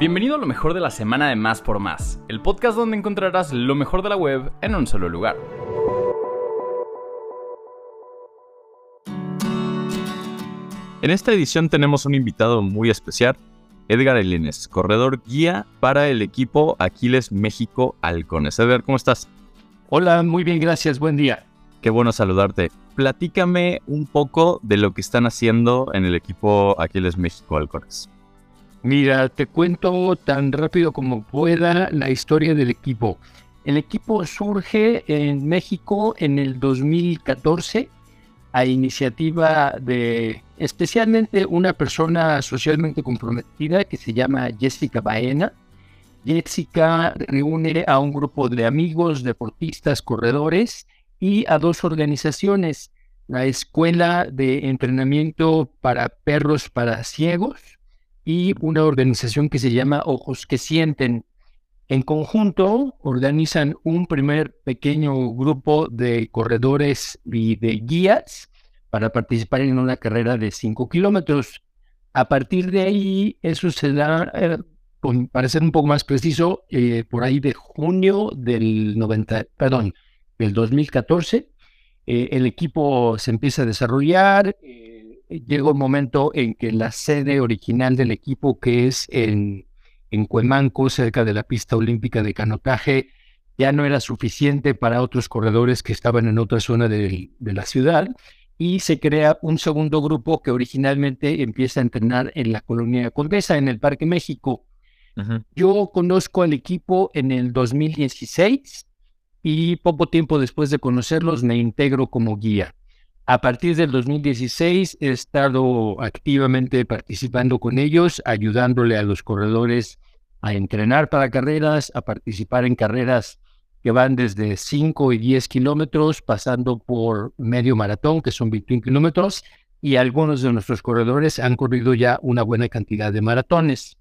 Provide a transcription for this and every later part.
Bienvenido a lo mejor de la semana de Más por Más, el podcast donde encontrarás lo mejor de la web en un solo lugar. En esta edición tenemos un invitado muy especial, Edgar Elines, corredor guía para el equipo Aquiles México Halcones. Edgar, ¿cómo estás? Hola, muy bien, gracias, buen día. Qué bueno saludarte. Platícame un poco de lo que están haciendo en el equipo Aquiles México Halcones. Mira, te cuento tan rápido como pueda la historia del equipo. El equipo surge en México en el 2014 a iniciativa de especialmente una persona socialmente comprometida que se llama Jessica Baena. Jessica reúne a un grupo de amigos, deportistas, corredores y a dos organizaciones, la Escuela de Entrenamiento para Perros para Ciegos y una organización que se llama Ojos que Sienten. En conjunto organizan un primer pequeño grupo de corredores y de guías para participar en una carrera de 5 kilómetros. A partir de ahí, eso se da, eh, para ser un poco más preciso, eh, por ahí de junio del 90, perdón, del 2014, eh, el equipo se empieza a desarrollar. Llega un momento en que la sede original del equipo, que es en, en Cuemanco, cerca de la pista olímpica de canotaje, ya no era suficiente para otros corredores que estaban en otra zona de, de la ciudad y se crea un segundo grupo que originalmente empieza a entrenar en la colonia Condesa, en el Parque México. Yo conozco al equipo en el 2016 y poco tiempo después de conocerlos me integro como guía. A partir del 2016 he estado activamente participando con ellos, ayudándole a los corredores a entrenar para carreras, a participar en carreras que van desde 5 y 10 kilómetros, pasando por medio maratón, que son 21 kilómetros, y algunos de nuestros corredores han corrido ya una buena cantidad de maratones.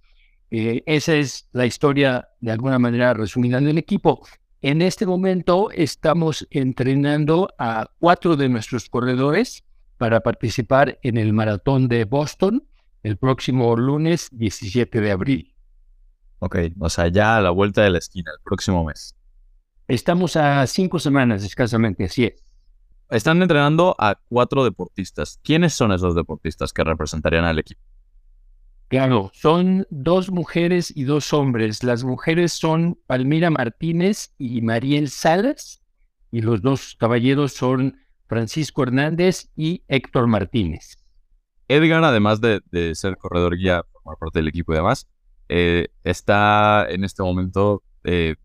Eh, esa es la historia, de alguna manera resumida del equipo. En este momento estamos entrenando a cuatro de nuestros corredores para participar en el maratón de Boston el próximo lunes 17 de abril. Ok, o sea, ya a la vuelta de la esquina, el próximo mes. Estamos a cinco semanas escasamente, así es. Están entrenando a cuatro deportistas. ¿Quiénes son esos deportistas que representarían al equipo? Claro, son dos mujeres y dos hombres. Las mujeres son Palmira Martínez y Mariel Salas, y los dos caballeros son Francisco Hernández y Héctor Martínez. Edgar, además de, ser corredor guía, por parte del equipo y demás, eh, está en este momento eh,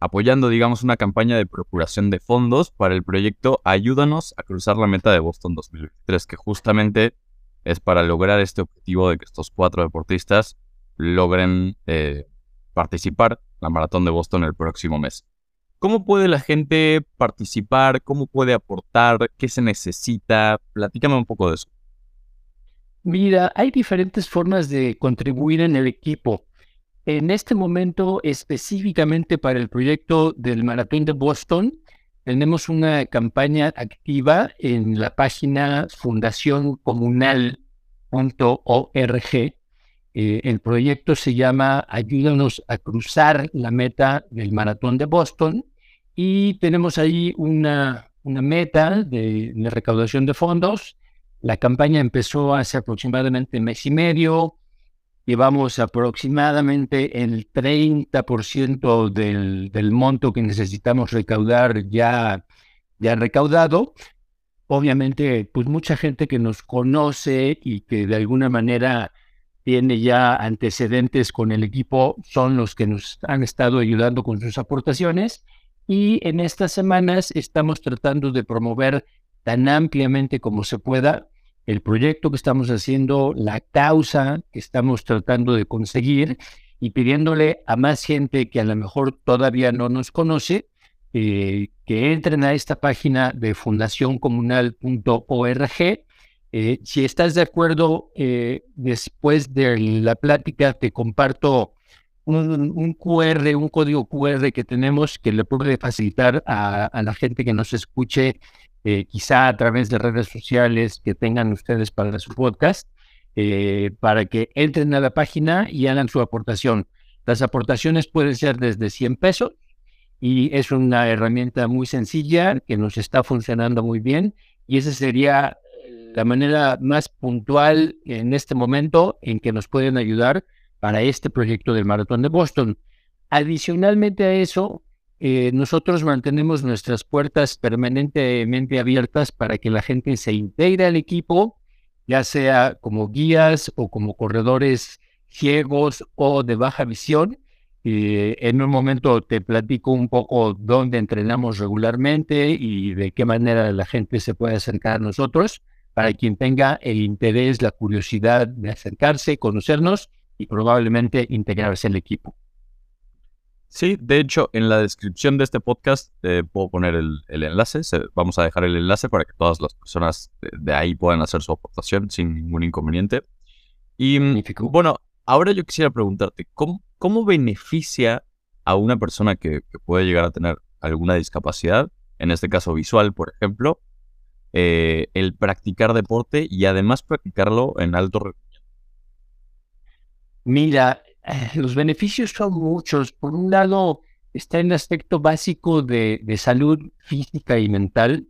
apoyando, digamos, una campaña de procuración de fondos para el proyecto Ayúdanos a cruzar la meta de Boston 2023, que justamente es para lograr este objetivo de que estos cuatro deportistas logren eh, participar en la maratón de Boston el próximo mes. ¿Cómo puede la gente participar? ¿Cómo puede aportar? ¿Qué se necesita? Platícame un poco de eso. Mira, hay diferentes formas de contribuir en el equipo. En este momento, específicamente para el proyecto del Maratón de Boston, tenemos una campaña activa en la página fundacioncomunal.org. Eh, el proyecto se llama Ayúdanos a cruzar la meta del Maratón de Boston y tenemos ahí una, una meta de, recaudación de fondos. La campaña empezó hace aproximadamente mes y medio llevamos aproximadamente el 30% del, monto que necesitamos recaudar ya, ya recaudado. Obviamente, pues mucha gente que nos conoce y que de alguna manera tiene ya antecedentes con el equipo son los que nos han estado ayudando con sus aportaciones. Y en estas semanas estamos tratando de promover tan ampliamente como se pueda el proyecto que estamos haciendo, la causa que estamos tratando de conseguir y pidiéndole a más gente que a lo mejor todavía no nos conoce, eh, que entren a esta página de fundacioncomunal.org. Eh, si estás de acuerdo, eh, después de la plática te comparto un, QR, un código QR que tenemos que le puede facilitar a, a la gente que nos escuche eh, quizá a través de redes sociales que tengan ustedes para su podcast, eh, para que entren a la página y hagan su aportación. Las aportaciones pueden ser desde 100 pesos y es una herramienta muy sencilla que nos está funcionando muy bien y esa sería la manera más puntual en este momento en que nos pueden ayudar para este proyecto del Maratón de Boston. Adicionalmente a eso, eh, nosotros mantenemos nuestras puertas permanentemente abiertas para que la gente se integre al equipo, ya sea como guías o como corredores ciegos o de baja visión, eh, en un momento te platico un poco dónde entrenamos regularmente y de qué manera la gente se puede acercar a nosotros para quien tenga el interés, la curiosidad de acercarse, conocernos y probablemente integrarse al equipo. Sí, de hecho, en la descripción de este podcast eh, puedo poner el, enlace. vamos a dejar el enlace para que todas las personas de, ahí puedan hacer su aportación sin ningún inconveniente. Y mm, bueno, ahora yo quisiera preguntarte, ¿cómo, ¿cómo beneficia a una persona que, puede llegar a tener alguna discapacidad, en este caso visual, por ejemplo, eh, el practicar deporte y además practicarlo en alto? Mira, eh, los beneficios son muchos. Por un lado, está el aspecto básico de, salud física y mental.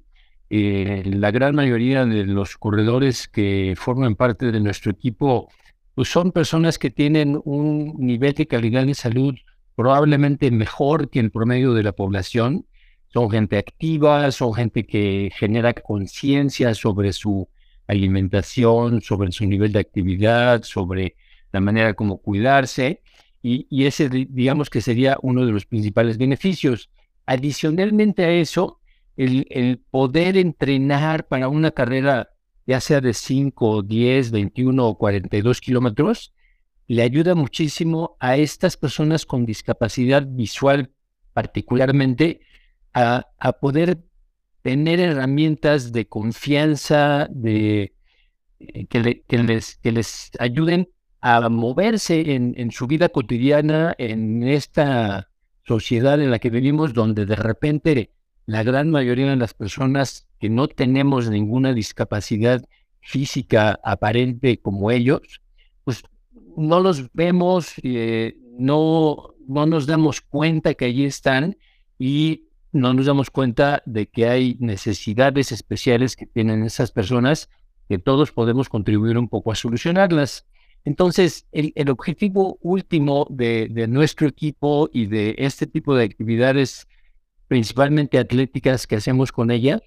Eh, la gran mayoría de los corredores que forman parte de nuestro equipo pues son personas que tienen un nivel de calidad de salud probablemente mejor que el promedio de la población. Son gente activa, son gente que genera conciencia sobre su alimentación, sobre su nivel de actividad, sobre la manera como cuidarse. Y, ese, digamos que sería uno de los principales beneficios. Adicionalmente a eso, el, poder entrenar para una carrera ya sea de 5, 10, 21 o 42 kilómetros, le ayuda muchísimo a estas personas con discapacidad visual particularmente a, poder tener herramientas de confianza, de, eh, que, les, que les ayuden a moverse en, su vida cotidiana, en esta sociedad en la que vivimos, donde de repente la gran mayoría de las personas que no tenemos ninguna discapacidad física aparente como ellos, pues no los vemos, eh, no, no nos damos cuenta que allí están y no nos damos cuenta de que hay necesidades especiales que tienen esas personas que todos podemos contribuir un poco a solucionarlas. Entonces, el, objetivo último de, nuestro equipo y de este tipo de actividades principalmente atléticas que hacemos con ella,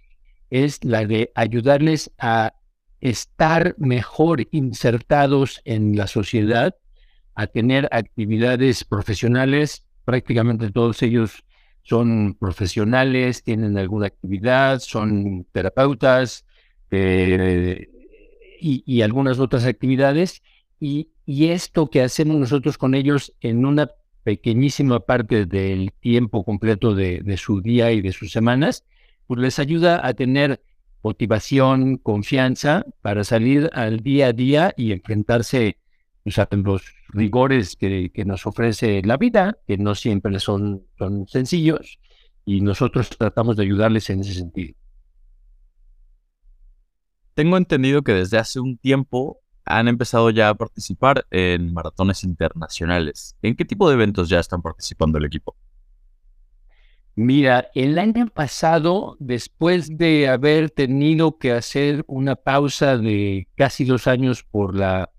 es la de ayudarles a estar mejor insertados en la sociedad, a tener actividades profesionales. Prácticamente todos ellos son profesionales, tienen alguna actividad, son terapeutas eh, y, algunas otras actividades. Y esto que hacemos nosotros con ellos en una pequeñísima parte del tiempo completo de, su día y de sus semanas, pues les ayuda a tener motivación, confianza para salir al día a día y enfrentarse pues, a los rigores que, nos ofrece la vida, que no siempre son, son sencillos, y nosotros tratamos de ayudarles en ese sentido. Tengo entendido que desde hace un tiempo han empezado ya a participar en maratones internacionales. ¿En qué tipo de eventos ya están participando el equipo? Mira, el año pasado, después de haber tenido que hacer una pausa de casi dos años por la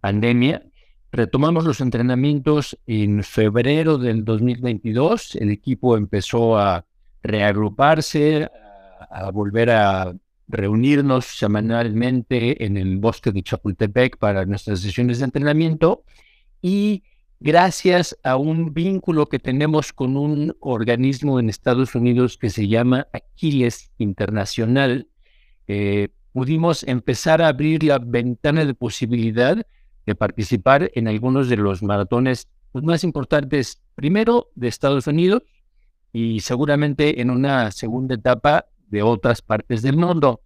pandemia, retomamos los entrenamientos en febrero del 2022. El equipo empezó a reagruparse, a volver a reunirnos semanalmente en el bosque de Chapultepec para nuestras sesiones de entrenamiento. Y gracias a un vínculo que tenemos con un organismo en Estados Unidos que se llama Aquiles Internacional, eh, pudimos empezar a abrir la ventana de posibilidad de participar en algunos de los maratones más importantes, primero de Estados Unidos y seguramente en una segunda etapa de otras partes del mundo.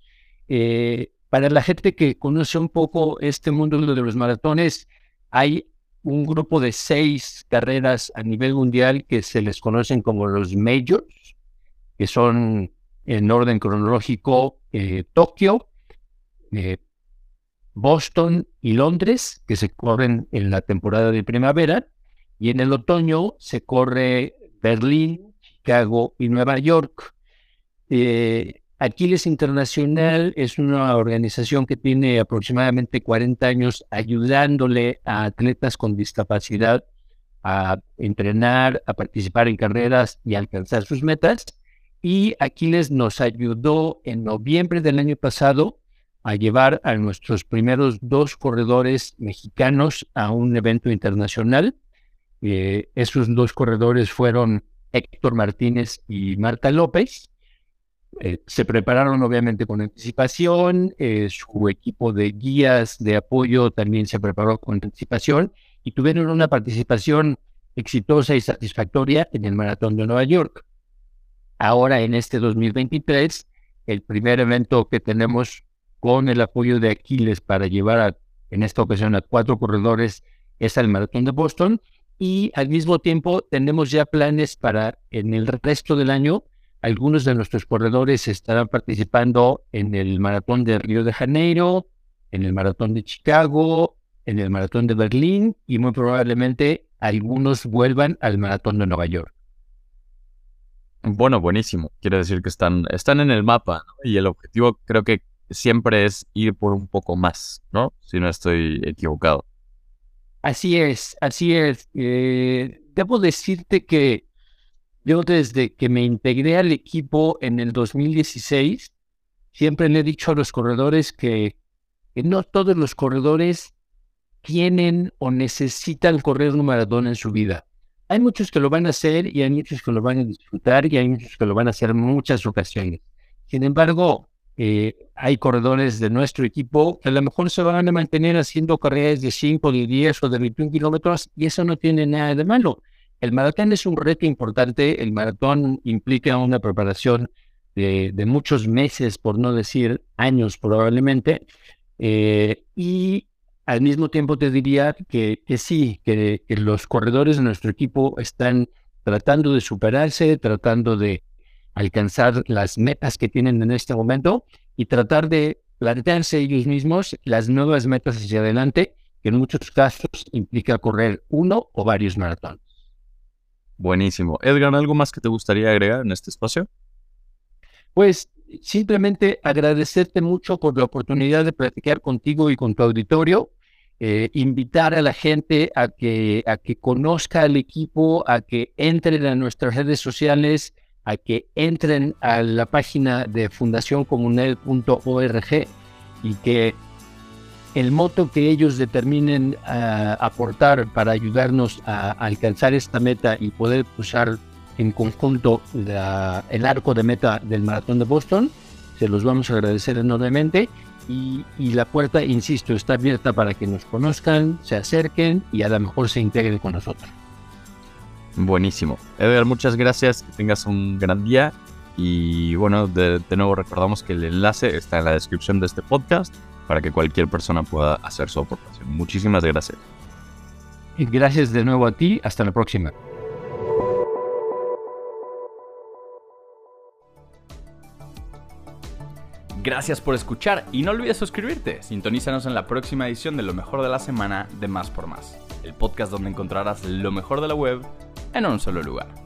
Eh, para la gente que conoce un poco este mundo de los maratones, hay un grupo de seis carreras a nivel mundial que se les conocen como los majors, que son en orden cronológico eh, Tokio, eh, Boston y Londres, que se corren en la temporada de primavera, Y en el otoño se corre Berlín, Chicago y Nueva York. Eh, Aquiles Internacional es una organización que tiene aproximadamente 40 años ayudándole a atletas con discapacidad a entrenar, a participar en carreras y alcanzar sus metas. Y Aquiles nos ayudó en noviembre del año pasado a llevar a nuestros primeros dos corredores mexicanos a un evento internacional. Eh, esos dos corredores fueron Héctor Martínez y Marta López. Eh, se prepararon obviamente con anticipación, eh, su equipo de guías de apoyo también se preparó con anticipación y tuvieron una participación exitosa y satisfactoria en el Maratón de Nueva York. Ahora en este 2023, el primer evento que tenemos con el apoyo de Aquiles para llevar en esta ocasión a cuatro corredores es el Maratón de Boston y al mismo tiempo tenemos ya planes para en el resto del año algunos de nuestros corredores estarán participando en el Maratón de Río de Janeiro, en el Maratón de Chicago, en el Maratón de Berlín y muy probablemente algunos vuelvan al Maratón de Nueva York. Bueno, buenísimo. Quiere decir que están, están en el mapa y el objetivo creo que siempre es ir por un poco más, ¿no? Si no estoy equivocado. Así es, así es. Eh, debo decirte que yo desde que me integré al equipo en el 2016, siempre le he dicho a los corredores que no todos los corredores tienen o necesitan correr un maratón en su vida. Hay muchos que lo van a hacer y hay muchos que lo van a disfrutar y hay muchos que lo van a hacer en muchas ocasiones. Sin embargo, eh, hay corredores de nuestro equipo que a lo mejor se van a mantener haciendo carreras de 5, de 10 o de 21 kilómetros y eso no tiene nada de malo. El maratón es un reto importante, el maratón implica una preparación de, muchos meses, por no decir años probablemente, eh, y al mismo tiempo te diría que, que sí, que, los corredores de nuestro equipo están tratando de superarse, tratando de alcanzar las metas que tienen en este momento y tratar de plantearse ellos mismos las nuevas metas hacia adelante, que en muchos casos implica correr uno o varios maratones. Buenísimo. Edgar, ¿algo más que te gustaría agregar en este espacio? Pues simplemente agradecerte mucho por la oportunidad de platicar contigo y con tu auditorio. Eh, invitar a la gente a que, a que conozca al equipo, a que entren a nuestras redes sociales, a que entren a la página de fundacioncomunel.org y que el moto que ellos determinen ah, aportar para ayudarnos a, alcanzar esta meta y poder cruzar en conjunto el arco de meta del maratón de Boston, se los vamos a agradecer enormemente y, la puerta, insisto, está abierta para que nos conozcan, se acerquen y a lo mejor se integren con nosotros. Buenísimo. Edgar, muchas gracias, que tengas un gran día y bueno, de, de nuevo recordamos que el enlace está en la descripción de este podcast para que cualquier persona pueda hacer su aportación. Muchísimas gracias. Gracias de nuevo a ti, hasta la próxima. Gracias por escuchar y no olvides suscribirte. Sintonízanos en la próxima edición de Lo mejor de la semana de Más por Más, el podcast donde encontrarás lo mejor de la web en un solo lugar.